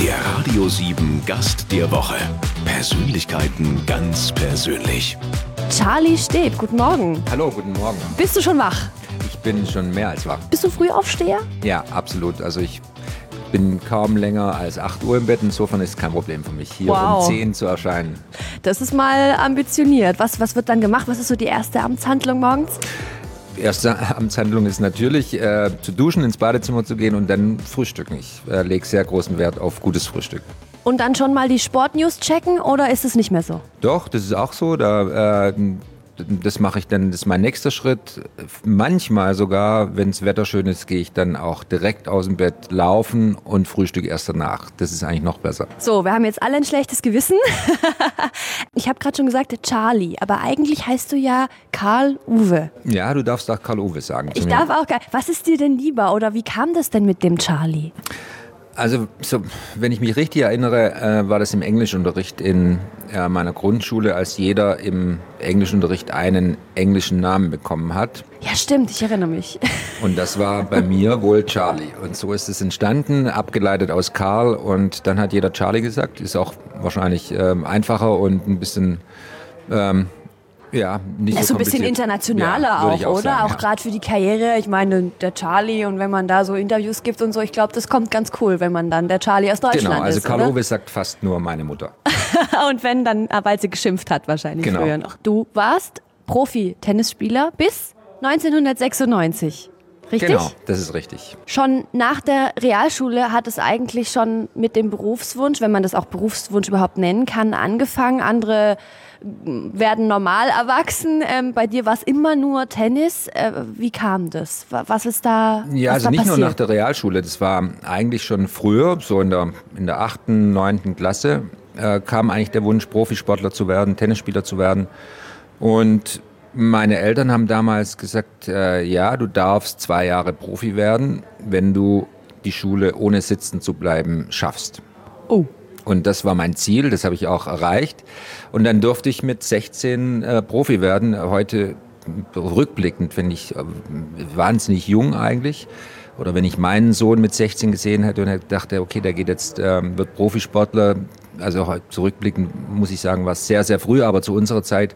Der Radio 7 Gast der Woche. Persönlichkeiten ganz persönlich. Charlie steht. Guten Morgen. Hallo, guten Morgen. Bist du schon wach? Ich bin schon mehr als wach. Bist du Frühaufsteher? Ja, absolut. Also ich bin kaum länger als 8 Uhr im Bett. Insofern ist es kein Problem für mich, hier Wow. um 10 zu erscheinen. Das ist mal ambitioniert. Was, was wird dann gemacht? Was ist so die erste Amtshandlung morgens? Erste Amtshandlung ist natürlich, äh, zu duschen, ins Badezimmer zu gehen und dann frühstücken. Ich äh, lege sehr großen Wert auf gutes Frühstück. Und dann schon mal die Sportnews checken oder ist es nicht mehr so? Doch, das ist auch so. Da, äh, das mache ich dann, das ist mein nächster Schritt. Manchmal sogar, wenn das Wetter schön ist, gehe ich dann auch direkt aus dem Bett laufen und frühstück erst danach. Das ist eigentlich noch besser. So, wir haben jetzt alle ein schlechtes Gewissen. ich habe gerade schon gesagt, Charlie, aber eigentlich heißt du ja Karl Uwe. Ja, du darfst auch Karl-Uwe sagen. zu Ich darf auch gar. Was ist dir denn lieber oder wie kam das denn mit dem Charlie? Also, so, wenn ich mich richtig erinnere, äh, war das im Englischunterricht in äh, meiner Grundschule, als jeder im Englischunterricht einen englischen Namen bekommen hat. Ja, stimmt, ich erinnere mich. Und das war bei mir wohl Charlie. Und so ist es entstanden, abgeleitet aus Karl. Und dann hat jeder Charlie gesagt. Ist auch wahrscheinlich ähm, einfacher und ein bisschen, ähm, ja, nicht Ja, so so ein bisschen internationaler Ja, ich auch, oder? sagen, auch ja. gerade für die Karriere. Ich meine, der Charlie und wenn man da so Interviews gibt und so, ich glaube, das kommt ganz cool, wenn man dann der Charlie aus Deutschland Genau, also ist. Karl oder? Uwe sagt fast nur meine Mutter. Und wenn, dann, äh, weil sie geschimpft hat wahrscheinlich Genau. früher noch. Du warst Profi-Tennisspieler bis 1996. Richtig? Genau, das ist richtig. Schon nach der Realschule hat es eigentlich schon mit dem Berufswunsch, wenn man das auch Berufswunsch überhaupt nennen kann, angefangen. Andere mm, werden normal erwachsen. Ähm, bei dir war es immer nur Tennis. Äh, wie kam das? Wa- Was ist da Ja, also da nicht passiert? nur nach der Realschule, das war eigentlich schon früher, so in der, in der achten, neunten Klasse, äh, kam eigentlich der Wunsch, Profisportler zu werden, Tennisspieler zu werden. Und meine Eltern haben damals gesagt, äh, ja, du darfst zwei Jahre Profi werden, wenn du die Schule ohne sitzen zu bleiben schaffst. Oh. Und das war mein Ziel, das habe ich auch erreicht. Und dann durfte ich mit 16 äh, Profi werden. Heute rückblickend finde ich äh, wahnsinnig jung eigentlich. Oder wenn ich meinen Sohn mit 16 gesehen hätte und dachte, okay, der geht jetzt, ähm, wird Profisportler. Also zurückblickend muss ich sagen, war es sehr, sehr früh, aber zu unserer Zeit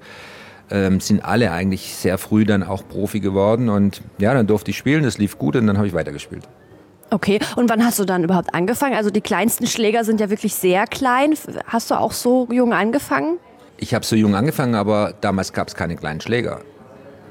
ähm, sind alle eigentlich sehr früh dann auch Profi geworden. Und ja, dann durfte ich spielen, das lief gut und dann habe ich weitergespielt. Okay, und wann hast du dann überhaupt angefangen? Also die kleinsten Schläger sind ja wirklich sehr klein. Hast du auch so jung angefangen? Ich habe so jung angefangen, aber damals gab es keine kleinen Schläger.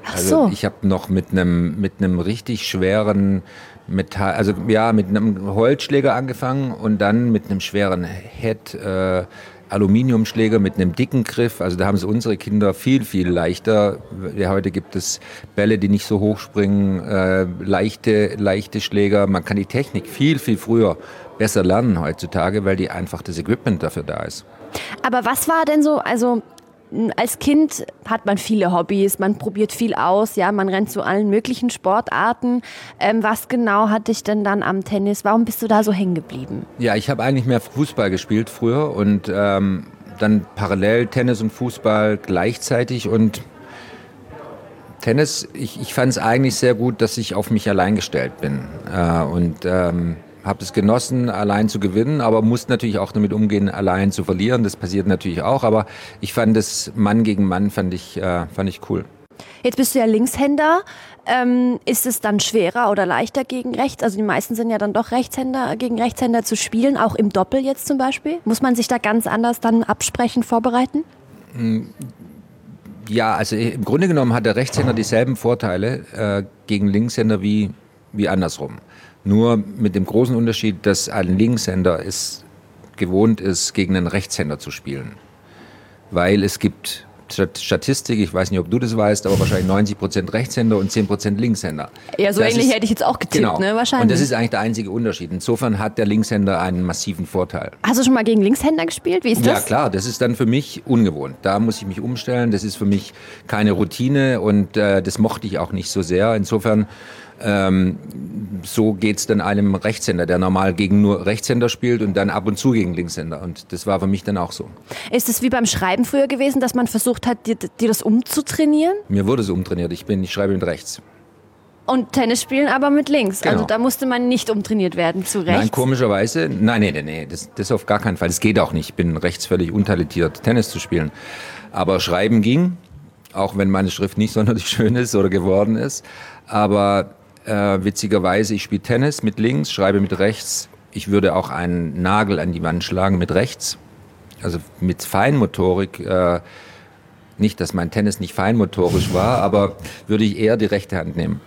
Ach Also so. ich habe noch mit einem mit einem richtig schweren Metall, also ja, mit einem Holzschläger angefangen und dann mit einem schweren Head äh, Aluminiumschläger mit einem dicken Griff. Also da haben es unsere Kinder viel viel leichter. Heute gibt es Bälle, die nicht so hoch springen, äh, leichte leichte Schläger. Man kann die Technik viel viel früher besser lernen heutzutage, weil die einfach das Equipment dafür da ist. Aber was war denn so, also als Kind hat man viele Hobbys, man probiert viel aus, ja, man rennt zu allen möglichen Sportarten. Ähm, was genau hat dich denn dann am Tennis, warum bist du da so hängen geblieben? Ja, ich habe eigentlich mehr Fußball gespielt früher und ähm, dann parallel Tennis und Fußball gleichzeitig und Tennis, ich, ich fand es eigentlich sehr gut, dass ich auf mich allein gestellt bin äh, und ähm, habe es genossen, allein zu gewinnen, aber musste natürlich auch damit umgehen, allein zu verlieren. Das passiert natürlich auch, aber ich fand das Mann gegen Mann fand ich, äh, fand ich cool. Jetzt bist du ja Linkshänder. Ähm, ist es dann schwerer oder leichter gegen rechts? Also die meisten sind ja dann doch Rechtshänder gegen Rechtshänder zu spielen, auch im Doppel jetzt zum Beispiel. Muss man sich da ganz anders dann absprechen, vorbereiten? Ja, also im Grunde genommen hat der Rechtshänder dieselben Vorteile äh, gegen Linkshänder wie, wie andersrum. Nur mit dem großen Unterschied, dass ein Linkshänder es gewohnt ist, gegen einen Rechtshänder zu spielen. Weil es gibt Stat- Statistik, ich weiß nicht, ob du das weißt, aber wahrscheinlich 90 Prozent Rechtshänder und 10 Prozent Linkshänder. Ja, so Das ähnlich ist- hätte ich jetzt auch getippt, Genau. ne? Wahrscheinlich. Und das ist eigentlich der einzige Unterschied. Insofern hat der Linkshänder einen massiven Vorteil. Hast du schon mal gegen Linkshänder gespielt? Wie ist Ja, das? klar, das ist dann für mich ungewohnt. Da muss ich mich umstellen. Das ist für mich keine Routine und äh, das mochte ich auch nicht so sehr. Insofern, ähm, so geht's dann einem Rechtshänder, der normal gegen nur Rechtshänder spielt und dann ab und zu gegen Linkshänder. Und das war für mich dann auch so. Ist es wie beim Schreiben früher gewesen, dass man versucht hat, dir, dir das umzutrainieren? Mir wurde so umtrainiert. Ich bin, ich schreibe mit rechts. Und Tennis spielen aber mit links. Genau. Also da musste man nicht umtrainiert werden zu rechts. Nein, komischerweise, nein, nee, nee, nee, das, das auf gar keinen Fall. Das geht auch nicht. Ich bin rechts völlig untalentiert, Tennis zu spielen. Aber schreiben ging, auch wenn meine Schrift nicht sonderlich schön ist oder geworden ist. Aber äh, witzigerweise, ich spiele Tennis mit links, schreibe mit rechts. Ich würde auch einen Nagel an die Wand schlagen mit rechts. Also mit Feinmotorik. Äh, nicht, dass mein Tennis nicht feinmotorisch war, aber würde ich eher die rechte Hand nehmen.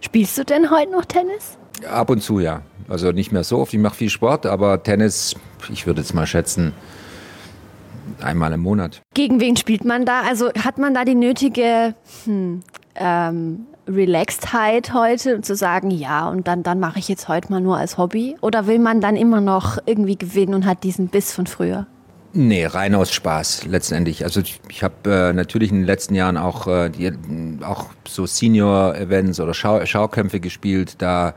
Spielst du denn heute noch Tennis? Ab und zu, ja. Also nicht mehr so oft. Ich mache viel Sport, aber Tennis, ich würde jetzt mal schätzen, einmal im Monat. Gegen wen spielt man da? Also hat man da die nötige hm, ähm, Relaxedheit heute, um zu sagen, ja, und dann, dann mache ich jetzt heute mal nur als Hobby? Oder will man dann immer noch irgendwie gewinnen und hat diesen Biss von früher? Nee, rein aus Spaß letztendlich. Also ich, ich habe äh, natürlich in den letzten Jahren auch, äh, die, auch so Senior-Events oder Schau Schaukämpfe gespielt. Da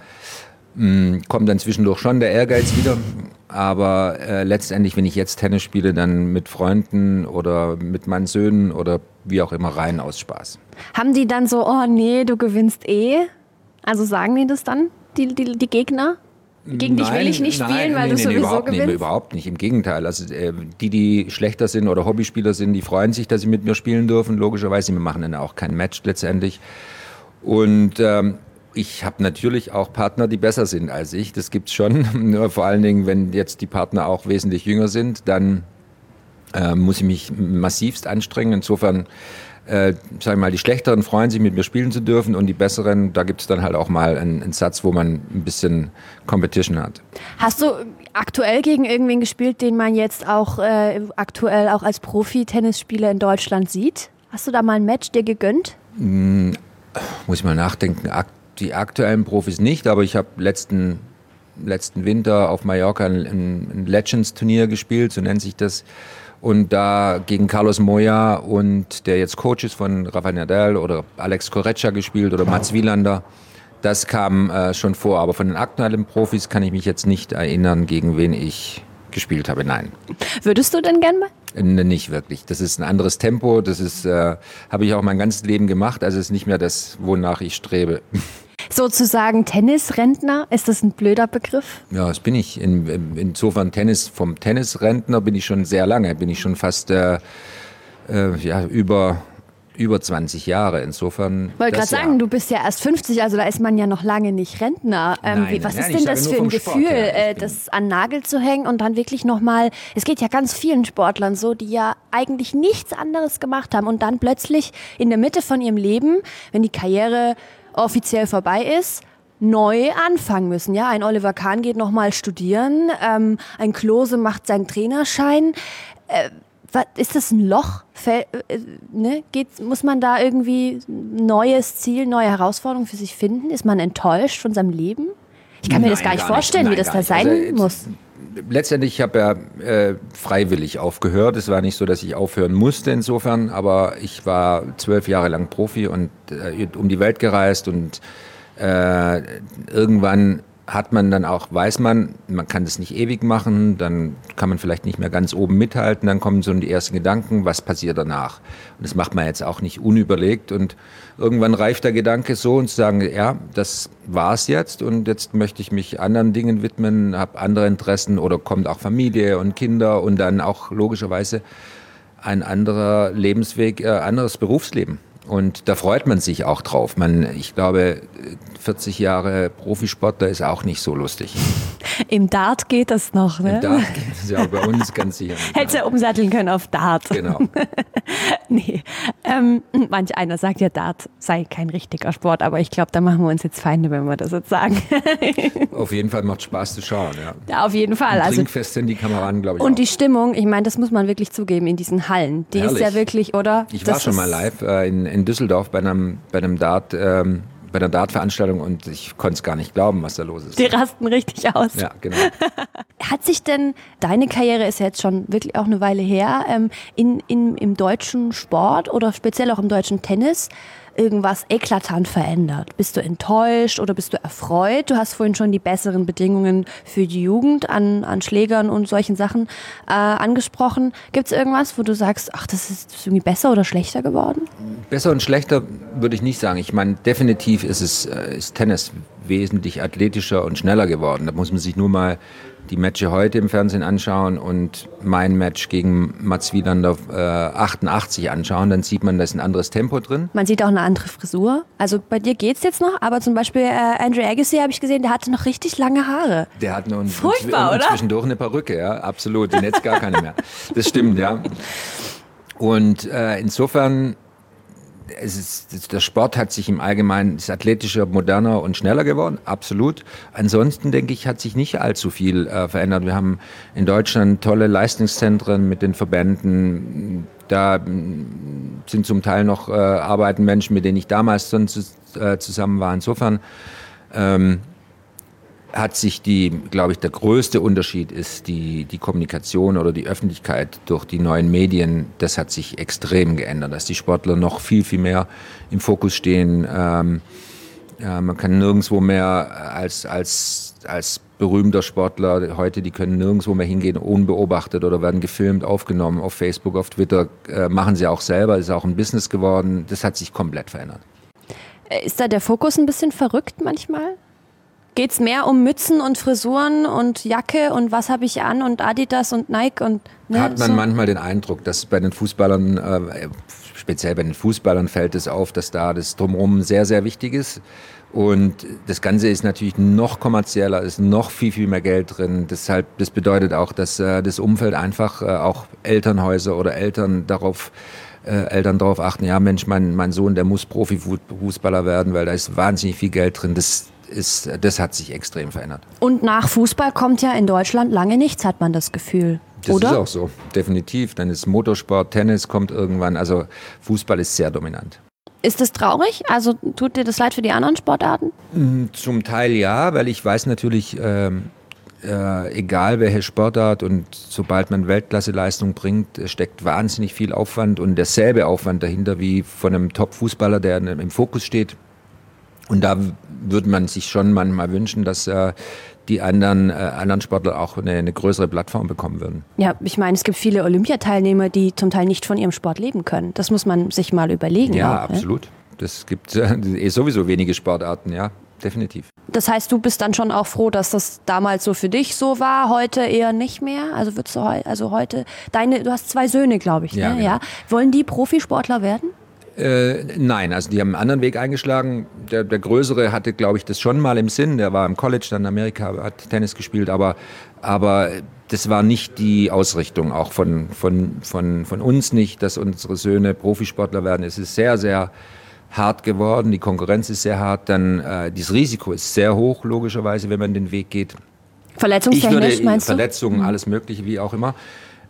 mh, kommt dann zwischendurch schon der Ehrgeiz wieder. Aber äh, letztendlich, wenn ich jetzt Tennis spiele, dann mit Freunden oder mit meinen Söhnen oder wie auch immer rein aus Spaß. Haben die dann so, oh nee, du gewinnst eh? Also sagen die das dann, die, die, die Gegner? Gegen dich will ich nicht nein, spielen, weil nee, du nee, sowieso überhaupt gewinnst. Nicht, überhaupt nicht, im Gegenteil. Also äh, die, die schlechter sind oder Hobbyspieler sind, die freuen sich, dass sie mit mir spielen dürfen, logischerweise. Wir machen dann auch kein Match letztendlich. Und ähm, ich habe natürlich auch Partner, die besser sind als ich. Das gibt's schon. Nur vor allen Dingen, wenn jetzt die Partner auch wesentlich jünger sind, dann äh, muss ich mich massivst anstrengen. Insofern äh, sag ich mal, die Schlechteren freuen sich, mit mir spielen zu dürfen und die Besseren, da gibt es dann halt auch mal einen, einen, Satz, wo man ein bisschen Competition hat. Hast du aktuell gegen irgendwen gespielt, den man jetzt auch äh, aktuell auch als Profi-Tennisspieler in Deutschland sieht? Hast du da mal ein Match dir gegönnt? Hm, muss ich mal nachdenken. Die aktuellen Profis nicht, aber ich habe letzten, letzten Winter auf Mallorca ein, ein Legends-Turnier gespielt, so nennt sich das und da gegen Carlos Moya und der jetzt Coach ist von Rafael Nadal oder Alex Correccia gespielt oder Mats Wielander. Das kam äh, schon vor, aber von den aktuellen Profis kann ich mich jetzt nicht erinnern, gegen wen ich gespielt habe. Nein. Würdest du denn gern mal? Äh, nicht wirklich. Das ist ein anderes Tempo. Das ist, äh, habe ich auch mein ganzes Leben gemacht. Also es ist nicht mehr das, wonach ich strebe. Sozusagen Tennisrentner, ist das ein blöder Begriff? Ja, das bin ich. In, insofern Tennis, vom Tennisrentner bin ich schon sehr lange, bin ich schon fast äh, äh, ja, über, über 20 Jahre. Insofern. Wollte gerade sagen, du bist ja erst 50, also da ist man ja noch lange nicht Rentner. Ähm, Nein, wie, was nein, ist denn das für ein Gefühl, äh, das an Nagel zu hängen und dann wirklich nochmal, es geht ja ganz vielen Sportlern so, die ja eigentlich nichts anderes gemacht haben und dann plötzlich in der Mitte von ihrem Leben, wenn die Karriere offiziell vorbei ist, neu anfangen müssen. Ja, ein Oliver Kahn geht nochmal studieren, ähm, ein Klose macht seinen Trainerschein. Äh, was, ist das ein Loch? Fäll, äh, ne? Geht, muss man da irgendwie ein neues Ziel, neue Herausforderungen für sich finden? Ist man enttäuscht von seinem Leben? Ich kann mir Nein, das gar nicht gar vorstellen, Nein, wie das da nicht. sein Also, muss. Letztendlich, ich habe ja äh, freiwillig aufgehört. Es war nicht so, dass ich aufhören musste insofern, aber ich war zwölf Jahre lang Profi und äh, um die Welt gereist und äh, irgendwann hat man dann auch, weiß man, man kann das nicht ewig machen, dann kann man vielleicht nicht mehr ganz oben mithalten, dann kommen so die ersten Gedanken, was passiert danach? Und das macht man jetzt auch nicht unüberlegt und irgendwann reift der Gedanke so und zu sagen, ja, das war's jetzt und jetzt möchte ich mich anderen Dingen widmen, habe andere Interessen oder kommt auch Familie und Kinder und dann auch logischerweise ein anderer Lebensweg, äh, anderes Berufsleben. Und da freut man sich auch drauf. Man, ich glaube, 40 Jahre Profisport, da ist auch nicht so lustig. Im Dart geht das noch, ne? Da geht es ja bei uns ganz sicher. Hättest ja umsatteln können auf Dart. Genau. Nee. Ähm, manch einer sagt ja, Dart sei kein richtiger Sport, aber ich glaube, da machen wir uns jetzt Feinde, wenn wir das jetzt sagen. Auf jeden Fall macht Spaß zu schauen. Ja. ja, auf jeden Fall. Und Also, Trinkfest sind die Kameraden, glaube ich. und auch. die Stimmung, ich meine, das muss man wirklich zugeben in diesen Hallen. Die ist Herrlich. ja wirklich, oder? Ich war Das schon ist- mal live äh, in, in Düsseldorf bei einem, bei einem Dart, ähm, bei einer Dart-Veranstaltung und ich konnte es gar nicht glauben, was da los ist. Die rasten richtig aus. Ja, genau. Hat sich denn, deine Karriere ist ja jetzt schon wirklich auch eine Weile her, ähm, in, in, im deutschen Sport oder speziell auch im deutschen Tennis irgendwas eklatant verändert? Bist du enttäuscht oder bist du erfreut? Du hast vorhin schon die besseren Bedingungen für die Jugend an, an Schlägern und solchen Sachen äh, angesprochen. Gibt es irgendwas, wo du sagst, ach, das ist irgendwie besser oder schlechter geworden? Besser und schlechter würde ich nicht sagen. Ich meine, definitiv ist es äh, ist Tennis wesentlich athletischer und schneller geworden. Da muss man sich nur mal die Matches heute im Fernsehen anschauen und mein Match gegen Mats Wielander äh, 88 anschauen, dann sieht man, da ist ein anderes Tempo drin. Man sieht auch eine andere Frisur. Also bei dir geht es jetzt noch, aber zum Beispiel äh, Andrew Agassi habe ich gesehen, der hatte noch richtig lange Haare. Der hat nur Furchtbar, oder? zwischendurch eine Perücke, ja, absolut. Und jetzt gar keine mehr. Das stimmt, ja. Und äh, insofern ist, der Sport hat sich im Allgemeinen, ist athletischer, moderner und schneller geworden, absolut. Ansonsten denke ich, hat sich nicht allzu viel äh, verändert. Wir haben in Deutschland tolle Leistungszentren mit den Verbänden. Da mm, sind zum Teil noch äh, arbeiten Menschen, mit denen ich damals sonst, äh, zusammen war. Insofern ähm, hat sich die, glaube ich, der größte Unterschied ist die, die Kommunikation oder die Öffentlichkeit durch die neuen Medien. Das hat sich extrem geändert, dass die Sportler noch viel, viel mehr im Fokus stehen. Ähm, ja, man kann nirgendwo mehr als, als, als berühmter Sportler heute, die können nirgendwo mehr hingehen unbeobachtet oder werden gefilmt, aufgenommen auf Facebook, auf Twitter, äh, machen sie auch selber, ist auch ein Business geworden. Das hat sich komplett verändert. Ist da der Fokus ein bisschen verrückt manchmal? Geht es mehr um Mützen und Frisuren und Jacke und was habe ich an und Adidas und Nike und ne, hat man so? manchmal den Eindruck, dass bei den Fußballern, äh, speziell bei den Fußballern fällt es auf, dass da das drumherum sehr, sehr wichtig ist. Und das Ganze ist natürlich noch kommerzieller, ist noch viel, viel mehr Geld drin. Deshalb, das bedeutet auch, dass äh, das Umfeld einfach, äh, auch Elternhäuser oder Eltern darauf äh, Eltern darauf achten, ja Mensch, mein, mein Sohn, der muss Profifußballer werden, weil da ist wahnsinnig viel Geld drin. Das, ist, das hat sich extrem verändert. Und nach Fußball kommt ja in Deutschland lange nichts, hat man das Gefühl. Das oder? ist auch so, definitiv. Dann ist Motorsport, Tennis kommt irgendwann. Also Fußball ist sehr dominant. Ist das traurig? Also tut dir das leid für die anderen Sportarten? Mm, zum Teil ja, weil ich weiß natürlich, ähm, äh, egal welche Sportart und sobald man Weltklasseleistung bringt, steckt wahnsinnig viel Aufwand und derselbe Aufwand dahinter wie von einem Top-Fußballer, der im Fokus steht. Und da würde man sich schon manchmal wünschen, dass äh, die anderen, äh, anderen Sportler auch eine, eine, größere Plattform bekommen würden. Ja, ich meine, es gibt viele Olympiateilnehmer, die zum Teil nicht von ihrem Sport leben können. Das muss man sich mal überlegen. Ja, auch, absolut. Ne? Das gibt äh, sowieso wenige Sportarten, ja, definitiv. Das heißt, du bist dann schon auch froh, dass das damals so für dich so war, heute eher nicht mehr. Also würdest du heu also heute deine, du hast zwei Söhne, glaube ich, ne? ja, genau. ja. Wollen die Profisportler werden? Äh, nein, also die haben einen anderen Weg eingeschlagen. Der, der Größere hatte, glaube ich, das schon mal im Sinn. Der war im College, dann in Amerika, hat Tennis gespielt, aber, aber das war nicht die Ausrichtung, auch von, von, von, von uns nicht, dass unsere Söhne Profisportler werden. Es ist sehr, sehr hart geworden, die Konkurrenz ist sehr hart, dann äh, das Risiko ist sehr hoch, logischerweise, wenn man den Weg geht. Verletzungstechnisch, ich würde, meinst du? Verletzungen, mhm. alles Mögliche, wie auch immer.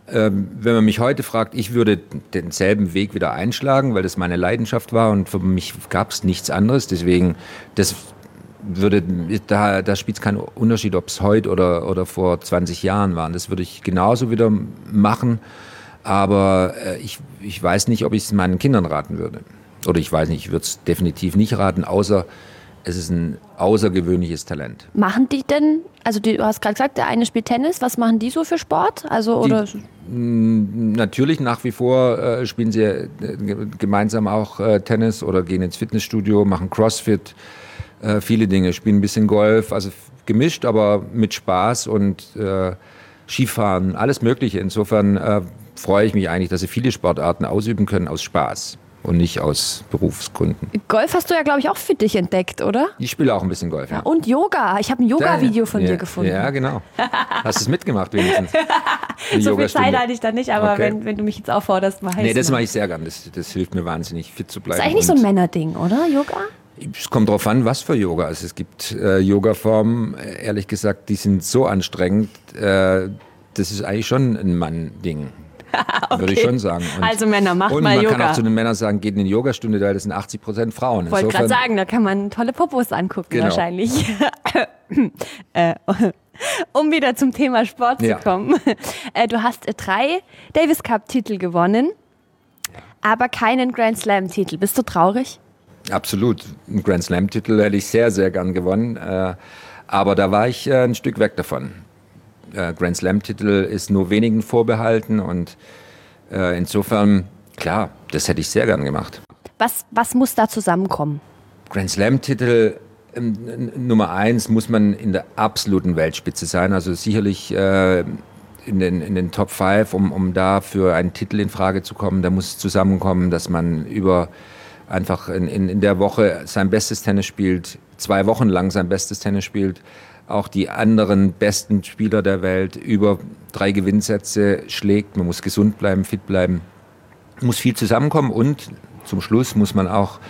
Ähm, wenn man mich heute fragt, ich würde denselben Weg wieder einschlagen, weil das meine Leidenschaft war und für mich gab es nichts anderes. Deswegen, das würde, da, da spielt es keinen Unterschied, ob es heute oder, oder vor 20 Jahren waren. Das würde ich genauso wieder machen. Aber äh, ich, ich weiß nicht, ob ich es meinen Kindern raten würde. Oder ich weiß nicht, ich würde es definitiv nicht raten, außer es ist ein außergewöhnliches Talent. Machen die denn, also du hast gerade gesagt, der eine spielt Tennis, was machen die so für Sport? Also, oder? Die, natürlich nach wie vor äh, spielen sie äh, gemeinsam auch äh, Tennis oder gehen ins Fitnessstudio, machen Crossfit, äh, viele Dinge, spielen ein bisschen Golf, also gemischt, aber mit Spaß und äh, Skifahren, alles Mögliche. Insofern äh, freue ich mich eigentlich, dass sie viele Sportarten ausüben können aus Spaß und nicht aus Berufsgründen. Golf hast du ja, glaube ich, auch für dich entdeckt, oder? Ich spiele auch ein bisschen Golf, ja. ja und Yoga. Ich habe ein Yoga-Video von ja, dir gefunden. Ja, genau. Hast du es mitgemacht wenigstens? so viel Zeit hatte ich da nicht, aber okay. wenn, wenn du mich jetzt aufforderst, mach ich Nee, das mache ich sehr gern. Das, das hilft mir wahnsinnig, fit zu bleiben. Das ist eigentlich nicht so ein Männerding, oder, Yoga? Es kommt darauf an, was für Yoga. Also es gibt äh, Yoga-Formen, äh, ehrlich gesagt, die sind so anstrengend. Äh, das ist eigentlich schon ein Mann-Ding. Okay. Würde ich schon sagen. Und, also Männer, macht und mal man Yoga. kann auch zu den Männern sagen, geht in die Yogastunde, da das sind 80 Prozent Frauen. Wollte gerade sagen, da kann man tolle Popos angucken genau. wahrscheinlich. äh, um wieder zum Thema Sport zu ja. kommen. Äh, du hast drei Davis Cup Titel gewonnen, aber keinen Grand Slam Titel. Bist du traurig? Absolut. Ein Grand Slam-Titel hätte ich sehr, sehr gern gewonnen. Äh, aber da war ich ein Stück weg davon. Äh, Grand Slam-Titel ist nur wenigen vorbehalten und äh, insofern, klar, das hätte ich sehr gern gemacht. Was, was muss da zusammenkommen? Grand Slam-Titel ähm, Nummer eins muss man in der absoluten Weltspitze sein. Also sicherlich äh, in, den, in den Top 5, um, um da für einen Titel in Frage zu kommen. Da muss zusammenkommen, dass man über einfach in, in, in der Woche sein bestes Tennis spielt, zwei Wochen lang sein bestes Tennis spielt, auch die anderen besten Spieler der Welt über drei Gewinnsätze schlägt. Man muss gesund bleiben, fit bleiben, muss viel zusammenkommen und zum Schluss muss man auch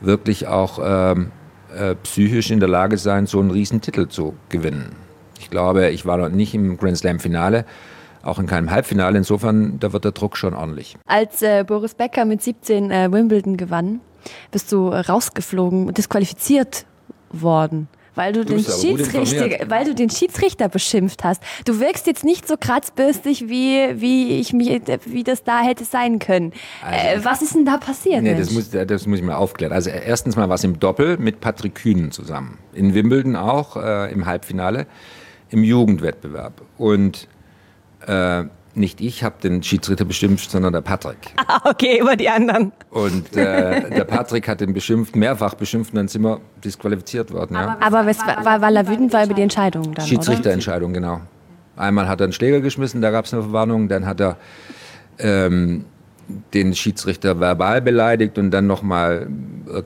wirklich auch ähm, äh, psychisch in der Lage sein, so einen riesen Titel zu gewinnen. Ich glaube, ich war noch nicht im Grand Slam Finale, auch in keinem Halbfinale. Insofern, da wird der Druck schon ordentlich. Als äh, Boris Becker mit 17 äh, Wimbledon gewann, bist du rausgeflogen, disqualifiziert worden. Weil du, du den Schiedsrichter, weil du den Schiedsrichter beschimpft hast. Du wirkst jetzt nicht so kratzbürstig, wie, wie ich mich, wie das da hätte sein können. Also, äh, was ist denn da passiert? Nee, das muss, das muss ich mal aufklären. Also erstens mal war es im Doppel mit Patrick Kühnen zusammen. In Wimbledon auch, äh, im Halbfinale, im Jugendwettbewerb. Und äh, nicht ich habe den Schiedsrichter bestimmt, sondern der Patrick. Ah, okay, über die anderen. Und äh, der Patrick hat den beschimpft, mehrfach beschimpft und dann sind wir disqualifiziert worden. Ja. Aber, Aber was, war, weil er wütend war über die Entscheidung dann, Schiedsrichterentscheidung, genau. Einmal hat er einen Schläger geschmissen, da gab es eine Verwarnung, dann hat er ähm, den Schiedsrichter verbal beleidigt und dann nochmal,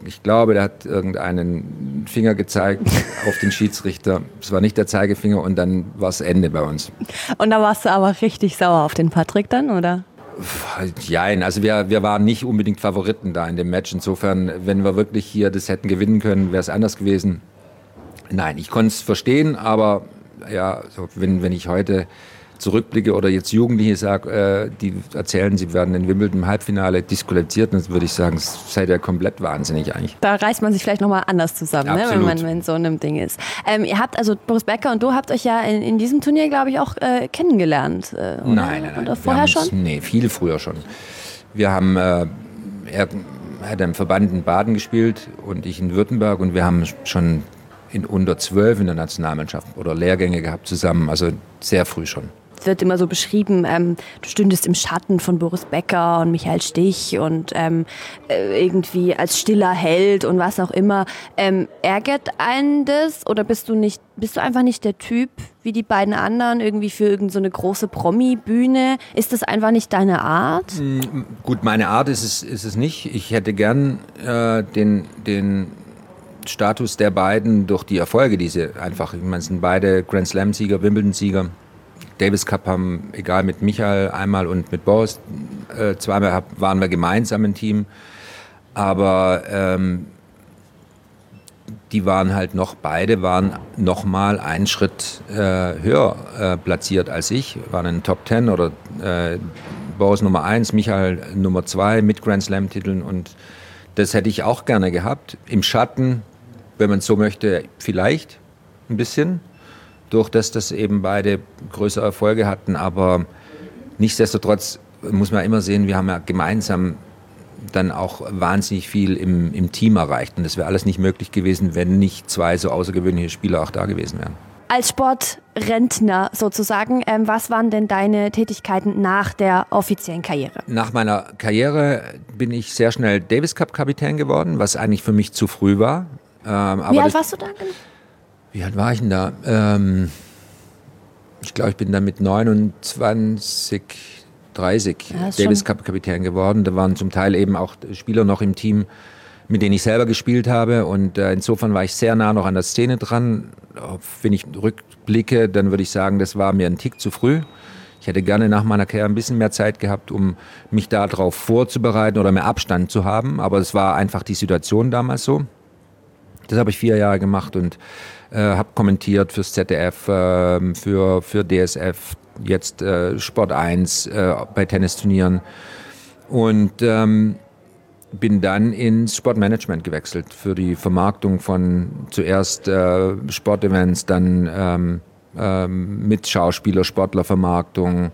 ich glaube, der hat irgendeinen Finger gezeigt auf den Schiedsrichter. Es war nicht der Zeigefinger und dann war es Ende bei uns. Und da warst du aber richtig sauer auf den Patrick dann, oder? Nein, also wir, wir waren nicht unbedingt Favoriten da in dem Match. Insofern, wenn wir wirklich hier das hätten gewinnen können, wäre es anders gewesen. Nein, ich konnte es verstehen, aber ja, so, wenn, wenn ich heute zurückblicke oder jetzt Jugendliche sage, äh, die erzählen, sie werden in Wimbledon im Halbfinale disqualifiziert, dann würde ich sagen, seid ihr komplett wahnsinnig eigentlich. Da reißt man sich vielleicht nochmal anders zusammen, ne, wenn man in so einem Ding ist. Ähm, ihr habt, also Boris Becker und du habt euch ja in, in diesem Turnier, glaube ich, auch äh, kennengelernt. Äh? Nein, nein, nein. Oder vorher schon? Nee, viel früher schon. Wir haben, äh, er hat im Verband in Baden gespielt und ich in Württemberg und wir haben schon in unter zwölf in der Nationalmannschaft oder Lehrgänge gehabt zusammen, also sehr früh schon wird immer so beschrieben, ähm, du stündest im Schatten von Boris Becker und Michael Stich und ähm, äh, irgendwie als stiller Held und was auch immer. Ähm, ärgert einen das oder bist du nicht, bist du einfach nicht der Typ wie die beiden anderen irgendwie für irgendeine so große Promi-Bühne? Ist das einfach nicht deine Art? Mm, gut, meine Art ist es, ist es nicht. Ich hätte gern äh, den, den Status der beiden durch die Erfolge, die sie einfach, ich meine, es sind beide Grand Slam-Sieger, Wimbledon-Sieger, Davis Cup haben, egal mit Michael einmal und mit Boris, äh, zweimal hab, waren wir gemeinsam im Team. Aber ähm, die waren halt noch, beide waren noch mal einen Schritt äh, höher äh, platziert als ich, waren in den Top Ten oder äh, Boris Nummer eins, Michael Nummer zwei mit Grand Slam Titeln und das hätte ich auch gerne gehabt. Im Schatten, wenn man so möchte, vielleicht ein bisschen durch das, dass eben beide größere Erfolge hatten. Aber nichtsdestotrotz muss man immer sehen, wir haben ja gemeinsam dann auch wahnsinnig viel im, im Team erreicht. Und das wäre alles nicht möglich gewesen, wenn nicht zwei so außergewöhnliche Spieler auch da gewesen wären. Als Sportrentner sozusagen, ähm, was waren denn deine Tätigkeiten nach der offiziellen Karriere? Nach meiner Karriere bin ich sehr schnell Davis Cup Kapitän geworden, was eigentlich für mich zu früh war. Ähm, Wie alt warst du da? Wie alt war ich denn da? Ähm, ich glaube, ich bin da mit 29, 30 ja, Davis Cup Kapitän geworden. Da waren zum Teil eben auch Spieler noch im Team, mit denen ich selber gespielt habe. Und äh, insofern war ich sehr nah noch an der Szene dran. Wenn ich rückblicke, dann würde ich sagen, das war mir ein Tick zu früh. Ich hätte gerne nach meiner Karriere ein bisschen mehr Zeit gehabt, um mich darauf vorzubereiten oder mehr Abstand zu haben. Aber es war einfach die Situation damals so. Das habe ich vier Jahre gemacht und äh, habe kommentiert fürs ZDF, äh, für, für DSF, jetzt äh, Sport 1 äh, bei Tennisturnieren und ähm, bin dann ins Sportmanagement gewechselt für die Vermarktung von zuerst äh, Sportevents, dann ähm, ähm, mit Schauspieler, Sportlervermarktung.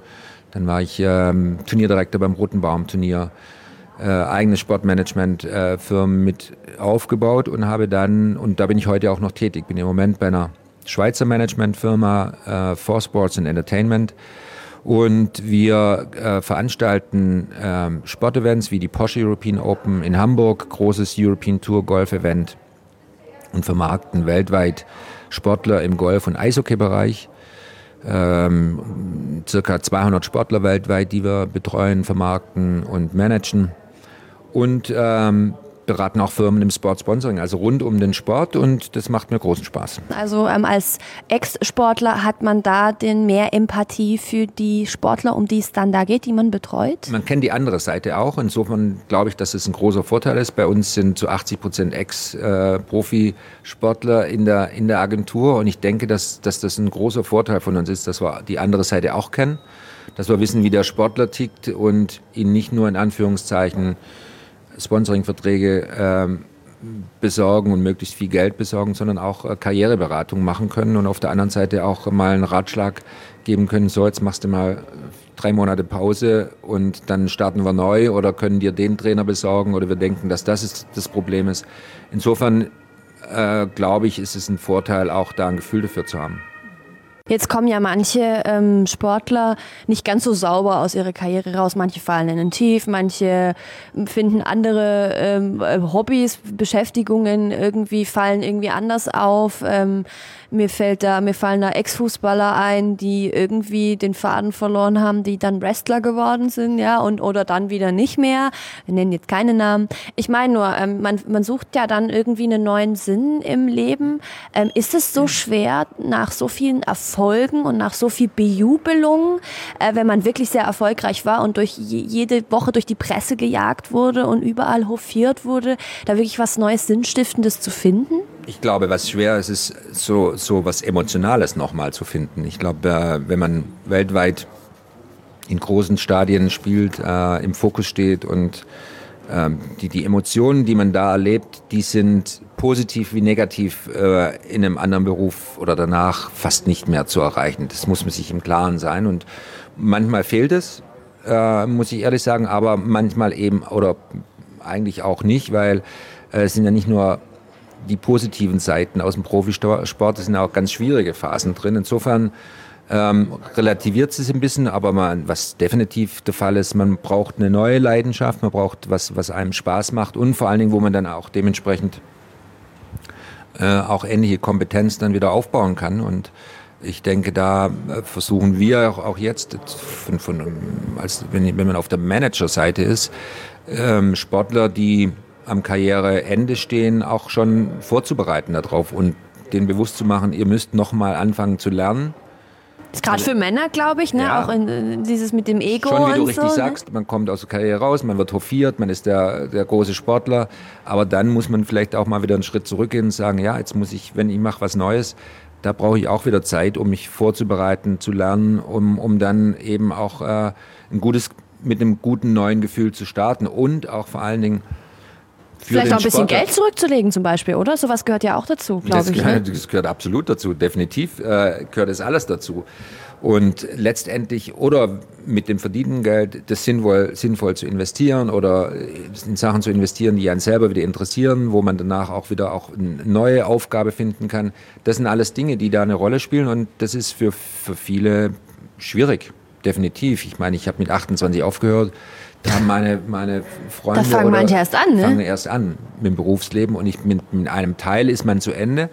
Dann war ich ähm, Turnierdirektor beim Roten Baum Turnier. Äh, eigene Sportmanagement-Firmen mit aufgebaut und habe dann, und da bin ich heute auch noch tätig, bin im Moment bei einer Schweizer Managementfirma, äh, For Sports and Entertainment. Und wir äh, veranstalten äh, Sportevents wie die Porsche European Open in Hamburg, großes European Tour Golf Event und vermarkten weltweit Sportler im Golf- und Eishockey-Bereich. Ähm, circa 200 Sportler weltweit, die wir betreuen, vermarkten und managen. Und ähm, beraten auch Firmen im Sportsponsoring, also rund um den Sport und das macht mir großen Spaß. Also ähm, als Ex-Sportler hat man da den mehr Empathie für die Sportler, um die es dann da geht, die man betreut? Man kennt die andere Seite auch. Insofern glaube ich, dass es ein großer Vorteil ist. Bei uns sind zu 80 Prozent Ex-Profisportler in der, in der Agentur und ich denke, dass, dass das ein großer Vorteil von uns ist, dass wir die andere Seite auch kennen, dass wir wissen, wie der Sportler tickt und ihn nicht nur in Anführungszeichen Sponsoringverträge ähm, besorgen und möglichst viel Geld besorgen, sondern auch äh, Karriereberatung machen können und auf der anderen Seite auch mal einen Ratschlag geben können, so jetzt machst du mal drei Monate Pause und dann starten wir neu oder können dir den Trainer besorgen oder wir denken, dass das ist, das Problem ist. Insofern äh, glaube ich, ist es ein Vorteil, auch da ein Gefühl dafür zu haben. Jetzt kommen ja manche ähm, Sportler nicht ganz so sauber aus ihrer Karriere raus. Manche fallen in ein Tief, manche finden andere ähm, Hobbys, Beschäftigungen irgendwie fallen irgendwie anders auf. Ähm, mir fällt da, mir fallen da Ex-Fußballer ein, die irgendwie den Faden verloren haben, die dann Wrestler geworden sind, ja, und oder dann wieder nicht mehr. Wir nennen jetzt keine Namen. Ich meine nur, ähm, man, man sucht ja dann irgendwie einen neuen Sinn im Leben. Ähm, ist es so schwer, nach so vielen Erfolgen und nach so viel Bejubelung, äh, wenn man wirklich sehr erfolgreich war und durch jede Woche durch die Presse gejagt wurde und überall hofiert wurde, da wirklich was Neues, Sinnstiftendes zu finden? Ich glaube, was schwer ist, ist so, so was Emotionales nochmal zu finden. Ich glaube, äh, wenn man weltweit in großen Stadien spielt, äh, im Fokus steht und die, die Emotionen, die man da erlebt, die sind positiv wie negativ äh, in einem anderen Beruf oder danach fast nicht mehr zu erreichen. Das muss man sich im Klaren sein und manchmal fehlt es, äh, muss ich ehrlich sagen, aber manchmal eben oder eigentlich auch nicht, weil äh, es sind ja nicht nur die positiven Seiten aus dem Profisport. Es sind auch ganz schwierige Phasen drin. Insofern ähm, relativiert es ein bisschen, aber man, was definitiv der Fall ist, man braucht eine neue Leidenschaft, man braucht was, was einem Spaß macht und vor allen Dingen, wo man dann auch dementsprechend äh, auch ähnliche Kompetenz dann wieder aufbauen kann. Und ich denke, da äh, versuchen wir auch, jetzt, von, von, als, wenn, wenn man auf der Managerseite ist, ähm, Sportler, die am Karriereende stehen, auch schon vorzubereiten darauf und denen bewusst zu machen, ihr müsst noch mal anfangen zu lernen. Gerade für Männer, glaube ich, ne? Ja. auch in, in dieses mit dem Ego Schon wie du richtig so. sagst, man kommt aus der Karriere raus, man wird hofiert, man ist der, der große Sportler, aber dann muss man vielleicht auch mal wieder einen Schritt zurückgehen und sagen, ja, jetzt muss ich, wenn ich mache was Neues, da brauche ich auch wieder Zeit, um mich vorzubereiten, zu lernen, um, um dann eben auch äh, ein gutes, mit einem guten neuen Gefühl zu starten und auch vor allen Dingen Vielleicht auch ein bisschen Geld zurückzulegen zum Beispiel, oder? Sowas gehört ja auch dazu, glaube ich. gehört, Ne? das gehört absolut dazu, definitiv äh, gehört es alles dazu. Und letztendlich oder mit dem verdienten Geld das sinnvoll, sinnvoll zu investieren oder in Sachen zu investieren, die einen selber wieder interessieren, wo man danach auch wieder auch eine neue Aufgabe finden kann. Das sind alles Dinge, die da eine Rolle spielen und das ist für, für viele schwierig, definitiv. Ich meine, ich habe mit 28 aufgehört. Da haben meine, meine Freunde Da fangen manche erst an, ne? fangen erst an mit dem Berufsleben und ich, mit, mit einem Teil ist man zu Ende.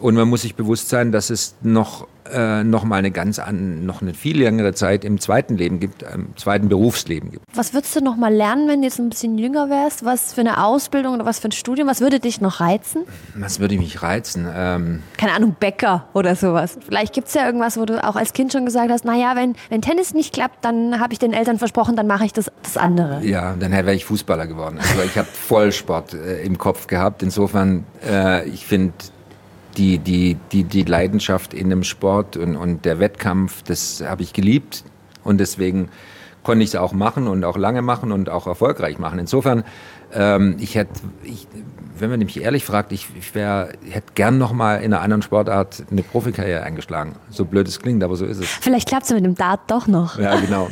Und man muss sich bewusst sein, dass es noch, äh, noch mal eine ganz an, noch eine viel längere Zeit im zweiten Leben gibt, im zweiten Berufsleben gibt. Was würdest du noch mal lernen, wenn du jetzt ein bisschen jünger wärst? Was für eine Ausbildung oder was für ein Studium? Was würde dich noch reizen? Was würde mich reizen? Ähm, Keine Ahnung, Bäcker oder sowas. Vielleicht gibt es ja irgendwas, wo du auch als Kind schon gesagt hast, naja, wenn, wenn Tennis nicht klappt, dann habe ich den Eltern versprochen, dann mache ich das, das andere. ja, dann wäre ich Fußballer geworden. Also ich habe Vollsport äh, im Kopf gehabt. Insofern, äh, ich finde die, die, die, die Leidenschaft in dem Sport und, und der Wettkampf, das habe ich geliebt. Und deswegen konnte ich es auch machen und auch lange machen und auch erfolgreich machen. Insofern, ähm, ich hätte, ich, wenn man mich ehrlich fragt, ich, ich wär, hätte gern noch mal in einer anderen Sportart eine Profikarriere eingeschlagen. So blöd es klingt, aber so ist es. Vielleicht klappt es mit dem Dart doch noch. Ja, genau.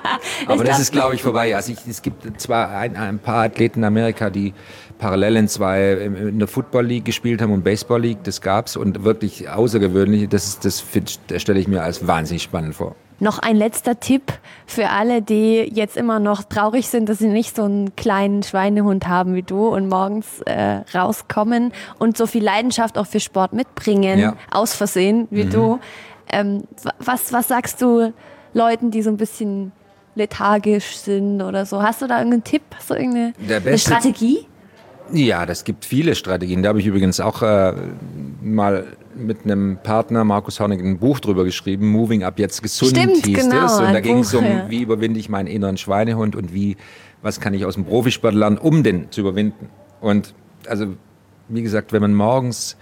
Aber das ist, glaube ich, vorbei. Also ich, es gibt zwar ein, ein paar Athleten in Amerika, die parallel in zwei in der Football League gespielt haben und Baseball League, das gab's und wirklich außergewöhnlich. Das, ist, das, das stelle ich mir als wahnsinnig spannend vor. Noch ein letzter Tipp für alle, die jetzt immer noch traurig sind, dass sie nicht so einen kleinen Schweinehund haben wie du und morgens äh, rauskommen und so viel Leidenschaft auch für Sport mitbringen, Ja. aus Versehen wie Mhm. du. Ähm, wa- was, was sagst du Leuten, die so ein bisschen lethargisch sind oder so? Hast du da irgendeinen Tipp? Hast du irgendeine eine Strategie? Ja, das gibt viele Strategien. Da habe ich übrigens auch äh, mal mit einem Partner, Markus Hornig, ein Buch drüber geschrieben. Moving Up jetzt gesund Stimmt, hieß genau, es. Und da ging es um, ja. wie überwinde ich meinen inneren Schweinehund und wie, was kann ich aus dem Profisport lernen, um den zu überwinden. Und also, wie gesagt, wenn man morgens,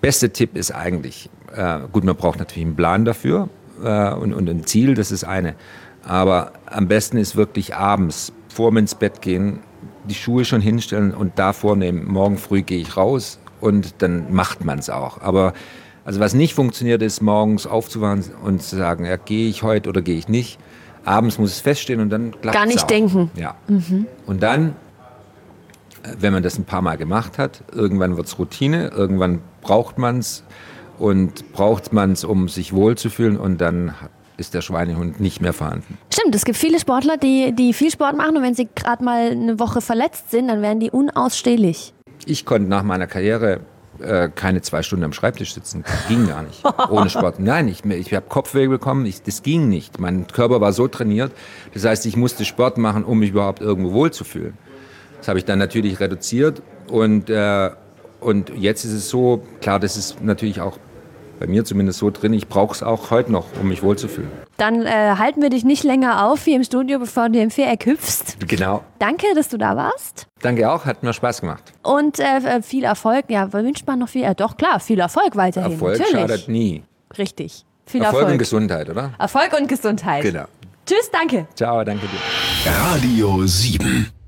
beste Tipp ist eigentlich, äh, gut, man braucht natürlich einen Plan dafür äh, und, und ein Ziel, das ist eine. Aber am besten ist wirklich abends, vor dem ins Bett gehen, die Schuhe schon hinstellen und da vornehmen, morgen früh gehe ich raus und dann macht man es auch. Aber also was nicht funktioniert, ist morgens aufzuwachen und zu sagen, ja, gehe ich heute oder gehe ich nicht. Abends muss es feststehen und dann klappt Gar nicht auch. denken. Ja. Und dann, äh, wenn man das ein paar Mal gemacht hat, irgendwann wird es Routine, irgendwann braucht man es und braucht man es, um sich wohlzufühlen und dann ist der Schweinehund nicht mehr vorhanden. Stimmt, es gibt viele Sportler, die, die viel Sport machen und wenn sie gerade mal eine Woche verletzt sind, dann werden die unausstehlich. Ich konnte nach meiner Karriere äh, keine zwei Stunden am Schreibtisch sitzen. Ging gar nicht. Ohne Sport. Nein, ich, ich habe Kopfweh bekommen. Ich, das ging nicht. Mein Körper war so trainiert. Das heißt, ich musste Sport machen, um mich überhaupt irgendwo wohlzufühlen. Das habe ich dann natürlich reduziert. Und, äh, und jetzt ist es so, klar, das ist natürlich auch bei mir zumindest so drin, ich brauche es auch heute noch, um mich wohlzufühlen. Dann äh, halten wir dich nicht länger auf hier im Studio, bevor du im Viereck hüpfst. Genau. Danke, dass du da warst. Danke auch, hat mir Spaß gemacht. Und äh, viel Erfolg. Ja, wünscht man noch viel? Ja, doch, klar, viel Erfolg weiterhin. Erfolg Natürlich. schadet nie. Richtig. Viel Erfolg, Erfolg. und Gesundheit, oder? Erfolg und Gesundheit. Genau. Tschüss, danke. Ciao, danke dir. Radio 7.